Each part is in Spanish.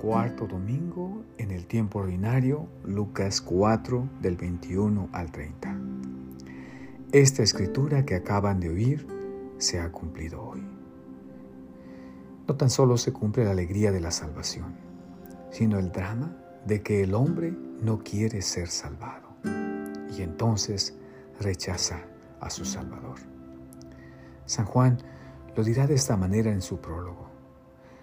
cuarto domingo en el tiempo ordinario, Lucas 4 del 21 al 30. Esta escritura que acaban de oír se ha cumplido hoy. No tan solo se cumple la alegría de la salvación, sino el drama de que el hombre no quiere ser salvado y entonces rechaza a su Salvador. San Juan lo dirá de esta manera en su prólogo.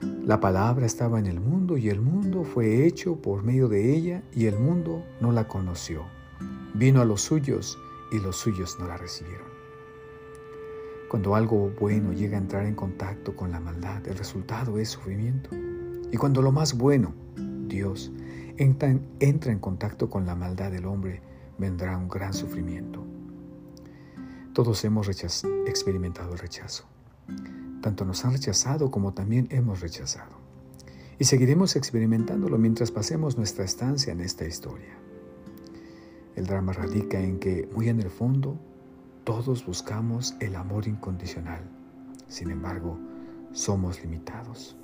La palabra estaba en el mundo y el mundo fue hecho por medio de ella y el mundo no la conoció. Vino a los suyos y los suyos no la recibieron. Cuando algo bueno llega a entrar en contacto con la maldad, el resultado es sufrimiento. Y cuando lo más bueno, Dios, entra en, contacto con la maldad del hombre, vendrá un gran sufrimiento. Todos hemos experimentado el rechazo. Tanto nos han rechazado como también hemos rechazado. Y seguiremos experimentándolo mientras pasemos nuestra estancia en esta historia. El drama radica en que, muy en el fondo, todos buscamos el amor incondicional. Sin embargo, somos limitados.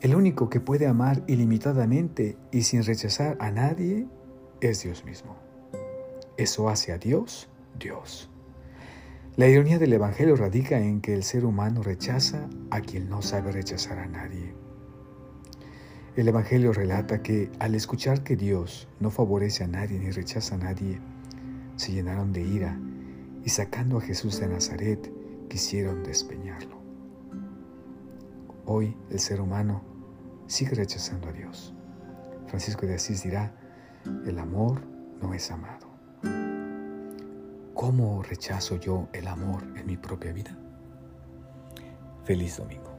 El único que puede amar ilimitadamente y sin rechazar a nadie es Dios mismo. Eso hace a Dios Dios. La ironía del Evangelio radica en que el ser humano rechaza a quien no sabe rechazar a nadie. El Evangelio relata que al escuchar que Dios no favorece a nadie ni rechaza a nadie, se llenaron de ira y sacando a Jesús de Nazaret quisieron despeñarlo. Hoy el ser humano sigue rechazando a Dios. Francisco de Asís dirá, el amor no es amado. ¿Cómo rechazo yo el amor en mi propia vida? Feliz domingo.